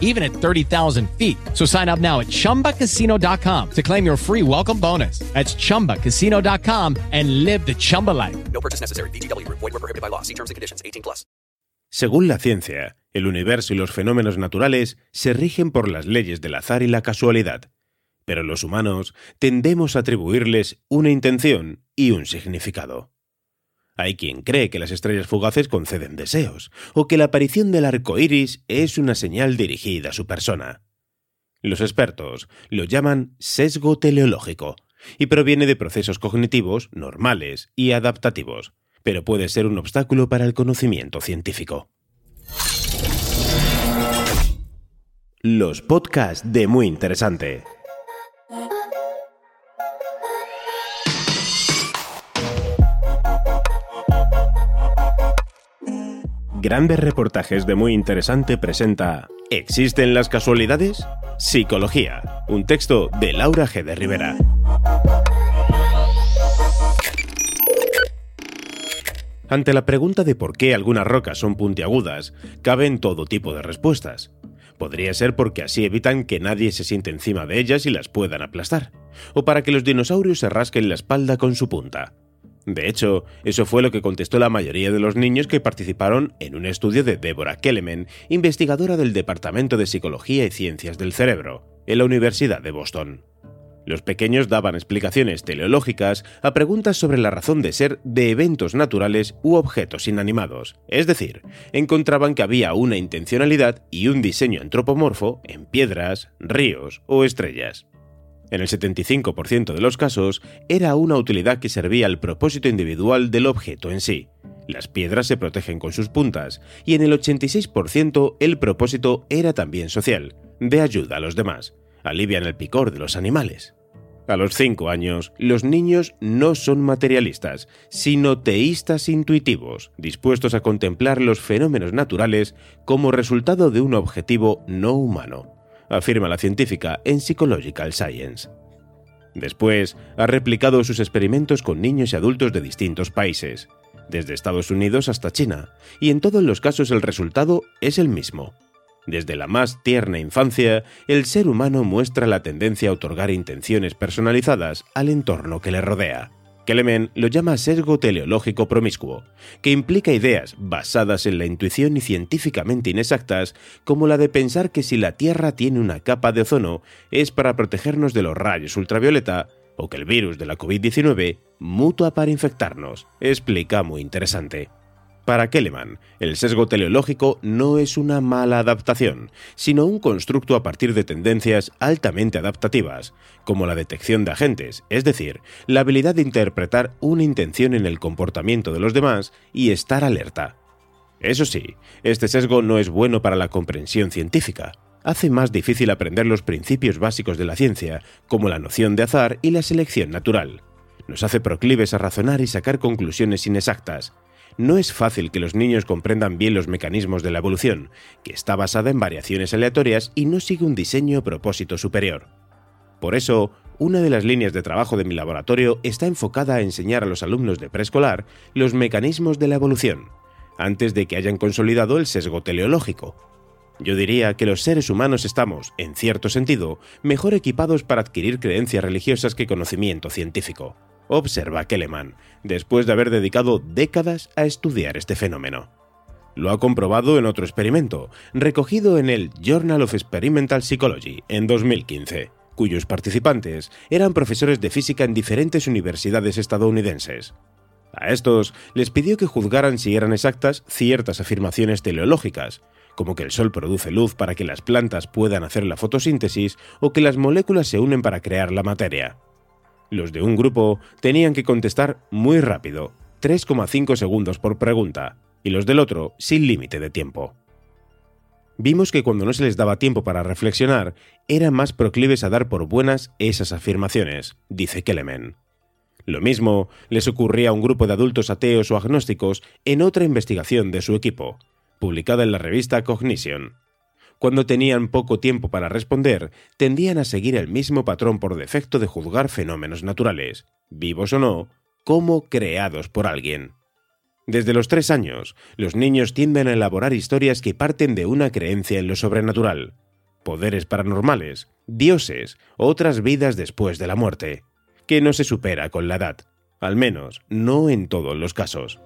even at 30,000 feet. So sign up now at chumbacasino.com to claim your free welcome bonus. That's chumbacasino.com and live the Chumba life. No purchase necessary. VGW Group. Void were prohibited by law. See terms and conditions. 18 plus. Según la ciencia, el universo y los fenómenos naturales se rigen por las leyes del azar y la casualidad. Pero los humanos tendemos a atribuirles una intención y un significado. Hay quien cree que las estrellas fugaces conceden deseos, o que la aparición del arco iris es una señal dirigida a su persona. Los expertos lo llaman sesgo teleológico, y proviene de procesos cognitivos normales y adaptativos, pero puede ser un obstáculo para el conocimiento científico. Los podcasts de Muy Interesante. Grandes reportajes de Muy Interesante presenta ¿Existen las casualidades? Psicología, un texto de Laura G. de Rivera. Ante la pregunta de por qué algunas rocas son puntiagudas, caben todo tipo de respuestas. Podría ser porque así evitan que nadie se siente encima de ellas y las puedan aplastar, o para que los dinosaurios se rasquen la espalda con su punta. De hecho, eso fue lo que contestó la mayoría de los niños que participaron en un estudio de Deborah Kelleman, investigadora del Departamento de Psicología y Ciencias del Cerebro, en la Universidad de Boston. Los pequeños daban explicaciones teleológicas a preguntas sobre la razón de ser de eventos naturales u objetos inanimados, es decir, encontraban que había una intencionalidad y un diseño antropomorfo en piedras, ríos o estrellas. En el 75% de los casos, era una utilidad que servía al propósito individual del objeto en sí. Las piedras se protegen con sus puntas, y en el 86% el propósito era también social, de ayuda a los demás. Alivian el picor de los animales. A los 5 años, los niños no son materialistas, sino teístas intuitivos, dispuestos a contemplar los fenómenos naturales como resultado de un objetivo no humano afirma la científica en Psychological Science. Después, ha replicado sus experimentos con niños y adultos de distintos países, desde Estados Unidos hasta China, y en todos los casos el resultado es el mismo. Desde la más tierna infancia, el ser humano muestra la tendencia a otorgar intenciones personalizadas al entorno que le rodea. Kelemen lo llama sesgo teleológico promiscuo, que implica ideas basadas en la intuición y científicamente inexactas, como la de pensar que si la Tierra tiene una capa de ozono es para protegernos de los rayos ultravioleta, o que el virus de la COVID-19 mutua para infectarnos. Explica muy interesante. Para Kelleman, el sesgo teleológico no es una mala adaptación, sino un constructo a partir de tendencias altamente adaptativas, como la detección de agentes, es decir, la habilidad de interpretar una intención en el comportamiento de los demás y estar alerta. Eso sí, este sesgo no es bueno para la comprensión científica. Hace más difícil aprender los principios básicos de la ciencia, como la noción de azar y la selección natural. Nos hace proclives a razonar y sacar conclusiones inexactas, no es fácil que los niños comprendan bien los mecanismos de la evolución, que está basada en variaciones aleatorias y no sigue un diseño o propósito superior. Por eso, una de las líneas de trabajo de mi laboratorio está enfocada a enseñar a los alumnos de preescolar los mecanismos de la evolución, antes de que hayan consolidado el sesgo teleológico. Yo diría que los seres humanos estamos, en cierto sentido, mejor equipados para adquirir creencias religiosas que conocimiento científico observa Kelleman, después de haber dedicado décadas a estudiar este fenómeno. Lo ha comprobado en otro experimento, recogido en el Journal of Experimental Psychology en 2015, cuyos participantes eran profesores de física en diferentes universidades estadounidenses. A estos les pidió que juzgaran si eran exactas ciertas afirmaciones teleológicas, como que el Sol produce luz para que las plantas puedan hacer la fotosíntesis o que las moléculas se unen para crear la materia. Los de un grupo tenían que contestar muy rápido, 3,5 segundos por pregunta, y los del otro sin límite de tiempo. Vimos que cuando no se les daba tiempo para reflexionar, eran más proclives a dar por buenas esas afirmaciones, dice Kelemen. Lo mismo les ocurría a un grupo de adultos ateos o agnósticos en otra investigación de su equipo, publicada en la revista Cognition. Cuando tenían poco tiempo para responder, tendían a seguir el mismo patrón por defecto de juzgar fenómenos naturales, vivos o no, como creados por alguien. Desde los tres años, los niños tienden a elaborar historias que parten de una creencia en lo sobrenatural, poderes paranormales, dioses, otras vidas después de la muerte, que no se supera con la edad, al menos no en todos los casos.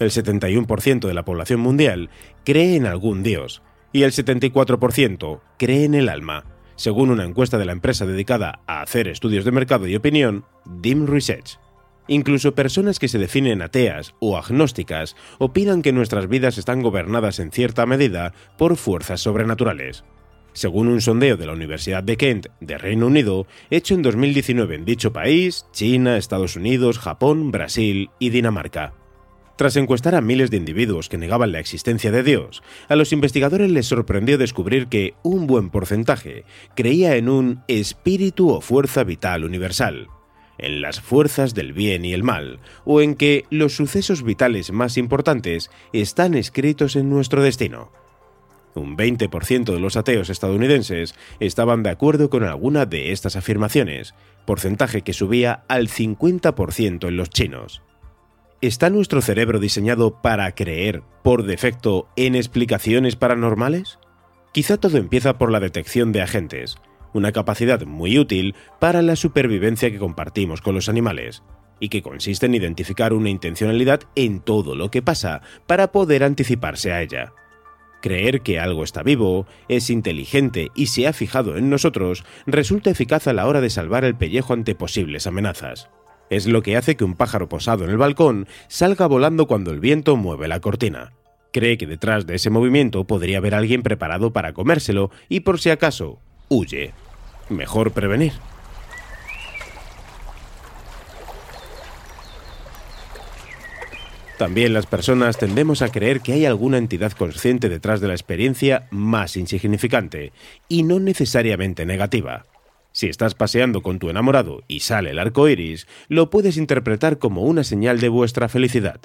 El 71% de la población mundial cree en algún dios y el 74% cree en el alma, según una encuesta de la empresa dedicada a hacer estudios de mercado y opinión, Dim Research. Incluso personas que se definen ateas o agnósticas opinan que nuestras vidas están gobernadas en cierta medida por fuerzas sobrenaturales. Según un sondeo de la Universidad de Kent de Reino Unido, hecho en 2019 en dicho país, China, Estados Unidos, Japón, Brasil y Dinamarca. Tras encuestar a miles de individuos que negaban la existencia de Dios, a los investigadores les sorprendió descubrir que un buen porcentaje creía en un espíritu o fuerza vital universal, en las fuerzas del bien y el mal, o en que los sucesos vitales más importantes están escritos en nuestro destino. Un 20% de los ateos estadounidenses estaban de acuerdo con alguna de estas afirmaciones, porcentaje que subía al 50% en los chinos. ¿Está nuestro cerebro diseñado para creer, por defecto, en explicaciones paranormales? Quizá todo empieza por la detección de agentes, una capacidad muy útil para la supervivencia que compartimos con los animales, y que consiste en identificar una intencionalidad en todo lo que pasa para poder anticiparse a ella. Creer que algo está vivo, es inteligente y se ha fijado en nosotros resulta eficaz a la hora de salvar el pellejo ante posibles amenazas. Es lo que hace que un pájaro posado en el balcón salga volando cuando el viento mueve la cortina. Cree que detrás de ese movimiento podría haber alguien preparado para comérselo y por si acaso, huye. Mejor prevenir. También las personas tendemos a creer que hay alguna entidad consciente detrás de la experiencia más insignificante, y no necesariamente negativa. Si estás paseando con tu enamorado y sale el arco iris, lo puedes interpretar como una señal de vuestra felicidad.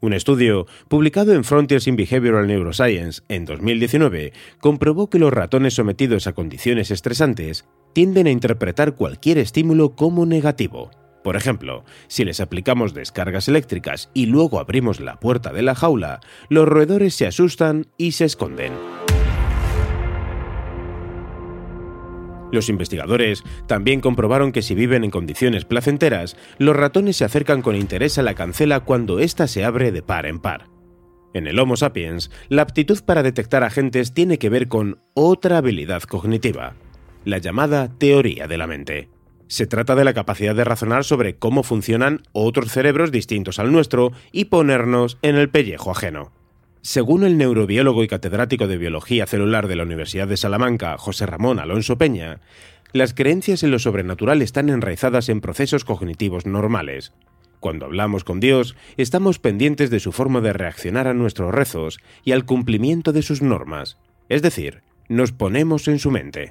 Un estudio, publicado en Frontiers in Behavioral Neuroscience en 2019, comprobó que los ratones sometidos a condiciones estresantes tienden a interpretar cualquier estímulo como negativo. Por ejemplo, si les aplicamos descargas eléctricas y luego abrimos la puerta de la jaula, los roedores se asustan y se esconden. Los investigadores también comprobaron que si viven en condiciones placenteras, los ratones se acercan con interés a la cancela cuando ésta se abre de par en par. En el Homo sapiens, la aptitud para detectar agentes tiene que ver con otra habilidad cognitiva, la llamada teoría de la mente. Se trata de la capacidad de razonar sobre cómo funcionan otros cerebros distintos al nuestro y ponernos en el pellejo ajeno. Según el neurobiólogo y catedrático de biología celular de la Universidad de Salamanca, José Ramón Alonso Peña, las creencias en lo sobrenatural están enraizadas en procesos cognitivos normales. Cuando hablamos con Dios, estamos pendientes de su forma de reaccionar a nuestros rezos y al cumplimiento de sus normas, es decir, nos ponemos en su mente.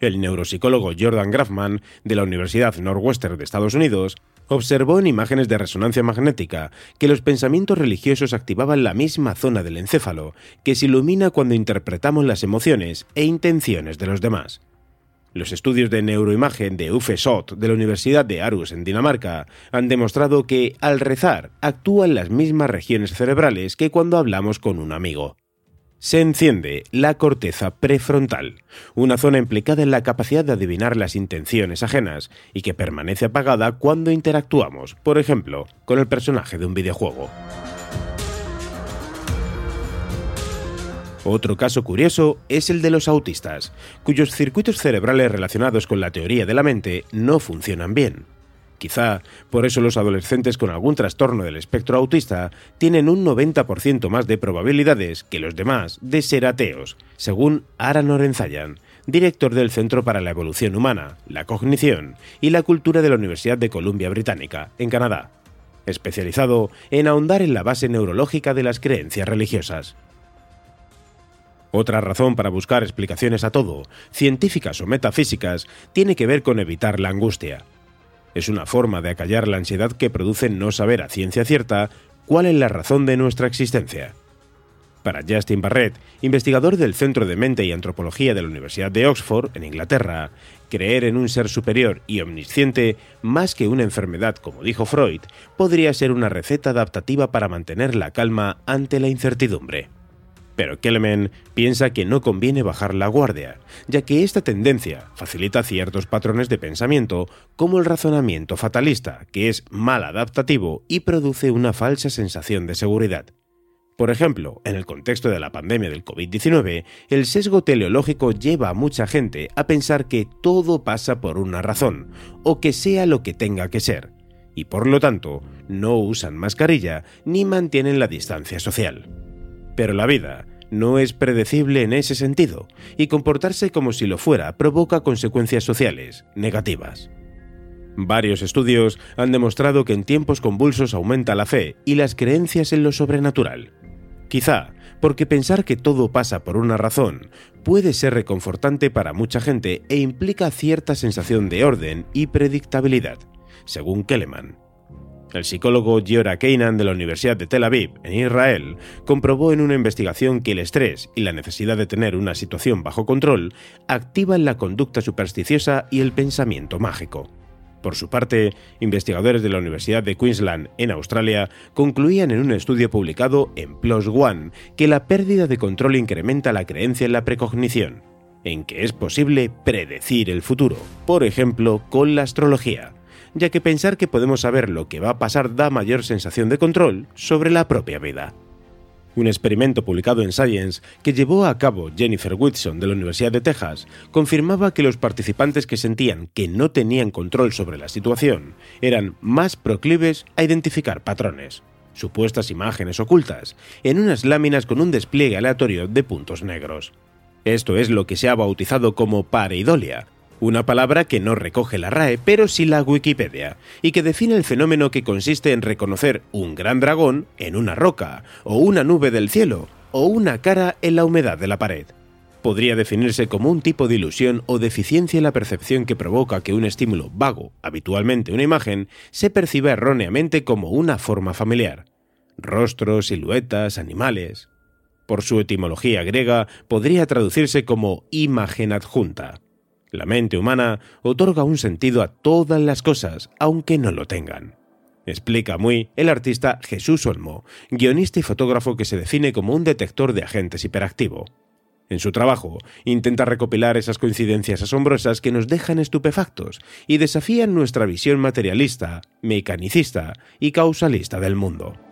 El neuropsicólogo Jordan Grafman, de la Universidad Northwestern de Estados Unidos, observó en imágenes de resonancia magnética que los pensamientos religiosos activaban la misma zona del encéfalo que se ilumina cuando interpretamos las emociones e intenciones de los demás. Los estudios de neuroimagen de Uffe Sot de la Universidad de Aarhus en Dinamarca han demostrado que, al rezar, actúan las mismas regiones cerebrales que cuando hablamos con un amigo se enciende la corteza prefrontal, una zona implicada en la capacidad de adivinar las intenciones ajenas y que permanece apagada cuando interactuamos, por ejemplo, con el personaje de un videojuego. Otro caso curioso es el de los autistas, cuyos circuitos cerebrales relacionados con la teoría de la mente no funcionan bien. Quizá por eso los adolescentes con algún trastorno del espectro autista tienen un 90% más de probabilidades que los demás de ser ateos, según Ara Norenzayan, director del Centro para la Evolución Humana, la Cognición y la Cultura de la Universidad de Columbia Británica, en Canadá, especializado en ahondar en la base neurológica de las creencias religiosas. Otra razón para buscar explicaciones a todo, científicas o metafísicas, tiene que ver con evitar la angustia. Es una forma de acallar la ansiedad que produce no saber a ciencia cierta cuál es la razón de nuestra existencia. Para Justin Barrett, investigador del Centro de Mente y Antropología de la Universidad de Oxford, en Inglaterra, creer en un ser superior y omnisciente, más que una enfermedad, como dijo Freud, podría ser una receta adaptativa para mantener la calma ante la incertidumbre. Pero Kelleman piensa que no conviene bajar la guardia, ya que esta tendencia facilita ciertos patrones de pensamiento, como el razonamiento fatalista, que es mal adaptativo y produce una falsa sensación de seguridad. Por ejemplo, en el contexto de la pandemia del COVID-19, el sesgo teleológico lleva a mucha gente a pensar que todo pasa por una razón, o que sea lo que tenga que ser, y por lo tanto no usan mascarilla ni mantienen la distancia social. Pero la vida no es predecible en ese sentido, y comportarse como si lo fuera provoca consecuencias sociales negativas. Varios estudios han demostrado que en tiempos convulsos aumenta la fe y las creencias en lo sobrenatural. Quizá porque pensar que todo pasa por una razón puede ser reconfortante para mucha gente e implica cierta sensación de orden y predictabilidad, según Kelleman. El psicólogo Giora Keinan de la Universidad de Tel Aviv, en Israel, comprobó en una investigación que el estrés y la necesidad de tener una situación bajo control activan la conducta supersticiosa y el pensamiento mágico. Por su parte, investigadores de la Universidad de Queensland, en Australia, concluían en un estudio publicado en PLOS ONE que la pérdida de control incrementa la creencia en la precognición, en que es posible predecir el futuro, por ejemplo, con la astrología, ya que pensar que podemos saber lo que va a pasar da mayor sensación de control sobre la propia vida. Un experimento publicado en Science que llevó a cabo Jennifer Whitson de la Universidad de Texas confirmaba que los participantes que sentían que no tenían control sobre la situación eran más proclives a identificar patrones, supuestas imágenes ocultas, en unas láminas con un despliegue aleatorio de puntos negros. Esto es lo que se ha bautizado como pareidolia, una palabra que no recoge la RAE, pero sí la Wikipedia, y que define el fenómeno que consiste en reconocer un gran dragón en una roca, o una nube del cielo, o una cara en la humedad de la pared. Podría definirse como un tipo de ilusión o deficiencia en la percepción que provoca que un estímulo vago, habitualmente una imagen, se perciba erróneamente como una forma familiar. Rostros, siluetas, animales. Por su etimología griega, podría traducirse como imagen adjunta. La mente humana otorga un sentido a todas las cosas, aunque no lo tengan. Explica muy el artista Jesús Olmo, guionista y fotógrafo que se define como un detector de agentes hiperactivo. En su trabajo, intenta recopilar esas coincidencias asombrosas que nos dejan estupefactos y desafían nuestra visión materialista, mecanicista y causalista del mundo.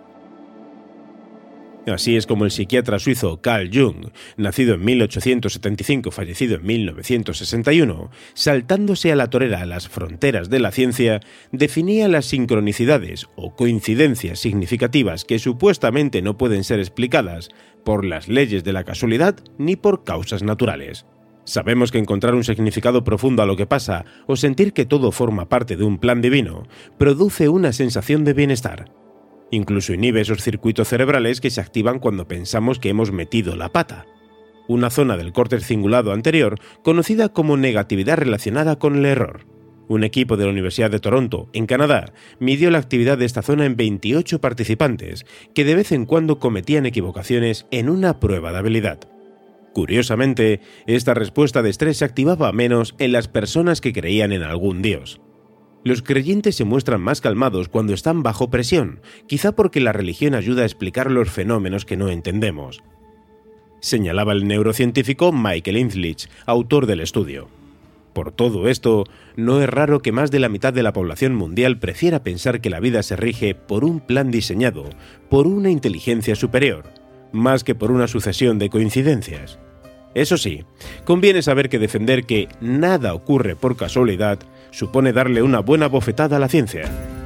Así es como el psiquiatra suizo Carl Jung, nacido en 1875, fallecido en 1961, saltándose a la torera a las fronteras de la ciencia, definía las sincronicidades o coincidencias significativas que supuestamente no pueden ser explicadas por las leyes de la casualidad ni por causas naturales. Sabemos que encontrar un significado profundo a lo que pasa o sentir que todo forma parte de un plan divino produce una sensación de bienestar Incluso inhibe esos circuitos cerebrales que se activan cuando pensamos que hemos metido la pata. Una zona del córtex cingulado anterior conocida como negatividad relacionada con el error. Un equipo de la Universidad de Toronto, en Canadá, midió la actividad de esta zona en 28 participantes que de vez en cuando cometían equivocaciones en una prueba de habilidad. Curiosamente, esta respuesta de estrés se activaba menos en las personas que creían en algún dios. Los creyentes se muestran más calmados cuando están bajo presión, quizá porque la religión ayuda a explicar los fenómenos que no entendemos. Señalaba el neurocientífico Michael Inzlich, autor del estudio. Por todo esto, no es raro que más de la mitad de la población mundial prefiera pensar que la vida se rige por un plan diseñado, por una inteligencia superior, más que por una sucesión de coincidencias. Eso sí, conviene saber que defender que nada ocurre por casualidad supone darle una buena bofetada a la ciencia.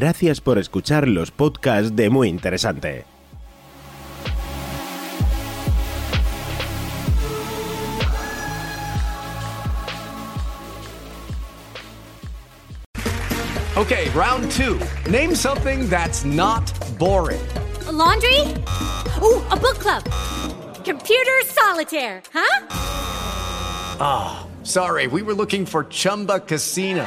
Gracias por escuchar los podcasts de Muy Interesante. Okay, round two. Name something that's not boring. A laundry? Ooh, a book club. Computer solitaire, huh? Ah, oh, sorry, we were looking for Chumba Casino.